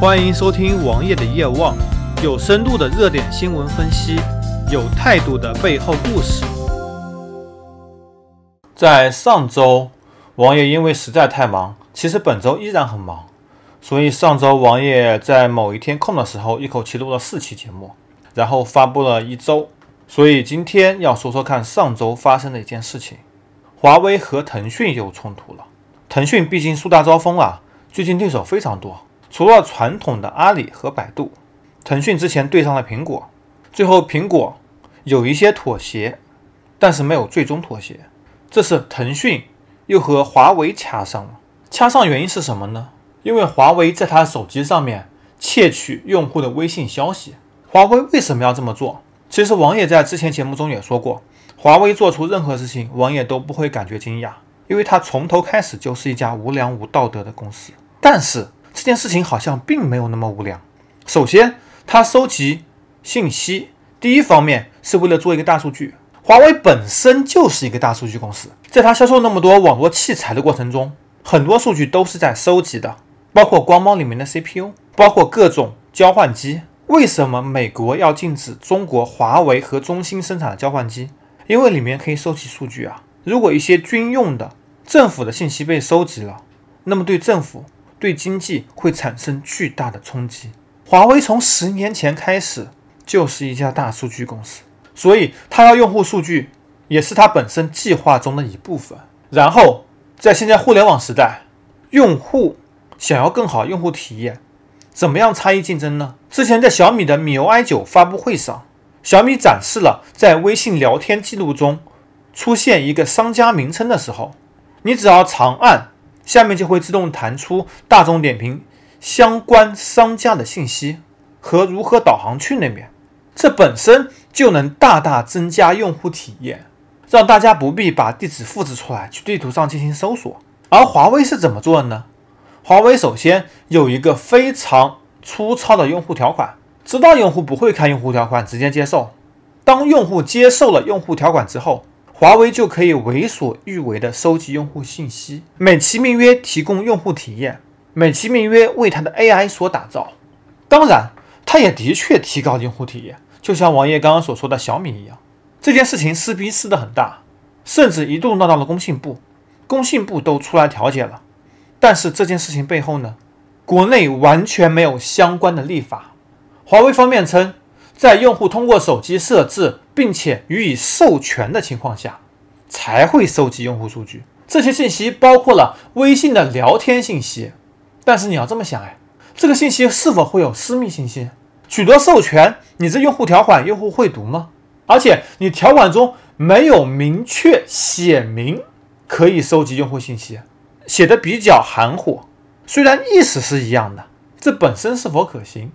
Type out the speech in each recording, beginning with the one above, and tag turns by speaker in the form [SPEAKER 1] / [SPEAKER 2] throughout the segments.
[SPEAKER 1] 欢迎收听王爷的夜望，有深度的热点新闻分析，有态度的背后故事。在上周，王爷因为实在太忙，其实本周依然很忙，所以上周王爷在某一天空的时候，一口气录了四期节目，然后发布了一周。所以今天要说说看上周发生的一件事情：华为和腾讯又冲突了。腾讯毕竟树大招风啊，最近对手非常多。除了传统的阿里和百度，腾讯之前对上了苹果，最后苹果有一些妥协，但是没有最终妥协。这是腾讯又和华为掐上了，掐上原因是什么呢？因为华为在他手机上面窃取用户的微信消息。华为为什么要这么做？其实王爷在之前节目中也说过，华为做出任何事情，王爷都不会感觉惊讶，因为他从头开始就是一家无良无道德的公司。但是。这件事情好像并没有那么无聊。首先，他收集信息，第一方面是为了做一个大数据。华为本身就是一个大数据公司，在它销售那么多网络器材的过程中，很多数据都是在收集的，包括光猫里面的 CPU，包括各种交换机。为什么美国要禁止中国华为和中兴生产的交换机？因为里面可以收集数据啊。如果一些军用的、政府的信息被收集了，那么对政府。对经济会产生巨大的冲击。华为从十年前开始就是一家大数据公司，所以它要用户数据也是它本身计划中的一部分。然后在现在互联网时代，用户想要更好用户体验，怎么样差异竞争呢？之前在小米的米 UI 九发布会上，小米展示了在微信聊天记录中出现一个商家名称的时候，你只要长按。下面就会自动弹出大众点评相关商家的信息和如何导航去那边，这本身就能大大增加用户体验，让大家不必把地址复制出来去地图上进行搜索。而华为是怎么做的呢？华为首先有一个非常粗糙的用户条款，知道用户不会看用户条款，直接接受。当用户接受了用户条款之后，华为就可以为所欲为的收集用户信息，美其名曰提供用户体验，美其名曰为它的 AI 所打造。当然，它也的确提高用户体验，就像王爷刚刚所说的小米一样。这件事情撕逼撕得很大，甚至一度闹到了工信部，工信部都出来调解了。但是这件事情背后呢，国内完全没有相关的立法。华为方面称。在用户通过手机设置并且予以授权的情况下，才会收集用户数据。这些信息包括了微信的聊天信息。但是你要这么想，哎，这个信息是否会有私密信息？取得授权，你这用户条款用户会读吗？而且你条款中没有明确写明可以收集用户信息，写的比较含糊。虽然意思是一样的，这本身是否可行？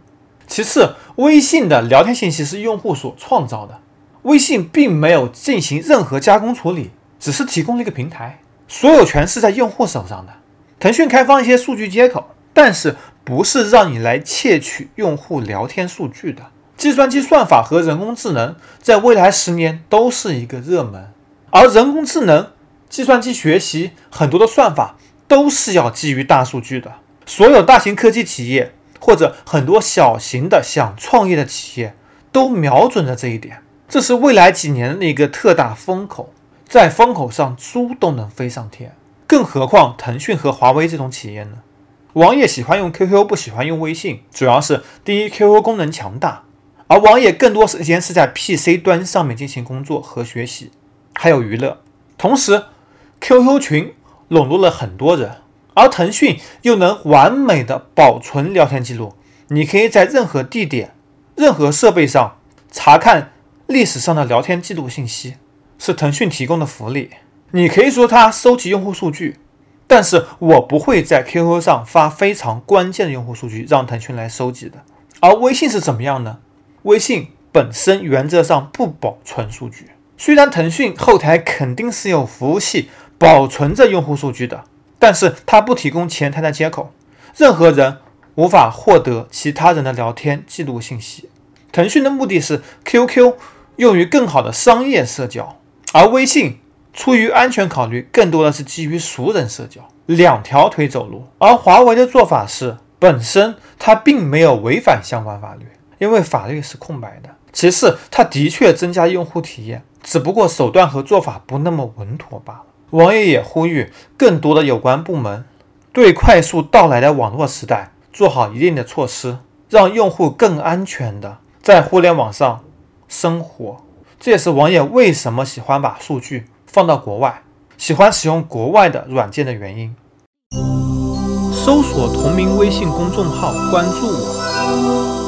[SPEAKER 1] 其次，微信的聊天信息是用户所创造的，微信并没有进行任何加工处理，只是提供了一个平台，所有权是在用户手上的。腾讯开放一些数据接口，但是不是让你来窃取用户聊天数据的。计算机算法和人工智能在未来十年都是一个热门，而人工智能、计算机学习很多的算法都是要基于大数据的。所有大型科技企业。或者很多小型的想创业的企业都瞄准着这一点，这是未来几年的一个特大风口，在风口上猪都能飞上天，更何况腾讯和华为这种企业呢？王爷喜欢用 QQ，不喜欢用微信，主要是第一，QQ 功能强大，而王爷更多时间是在 PC 端上面进行工作和学习，还有娱乐，同时 QQ 群笼络了很多人。而腾讯又能完美的保存聊天记录，你可以在任何地点、任何设备上查看历史上的聊天记录信息，是腾讯提供的福利。你可以说它收集用户数据，但是我不会在 QQ 上发非常关键的用户数据让腾讯来收集的。而微信是怎么样呢？微信本身原则上不保存数据，虽然腾讯后台肯定是有服务器保存着用户数据的。但是它不提供前台的接口，任何人无法获得其他人的聊天记录信息。腾讯的目的是 QQ 用于更好的商业社交，而微信出于安全考虑，更多的是基于熟人社交，两条腿走路。而华为的做法是，本身它并没有违反相关法律，因为法律是空白的。其次，它的确增加用户体验，只不过手段和做法不那么稳妥罢了。王爷也呼吁更多的有关部门对快速到来的网络时代做好一定的措施，让用户更安全的在互联网上生活。这也是王爷为什么喜欢把数据放到国外，喜欢使用国外的软件的原因。搜索同名微信公众号，关注我。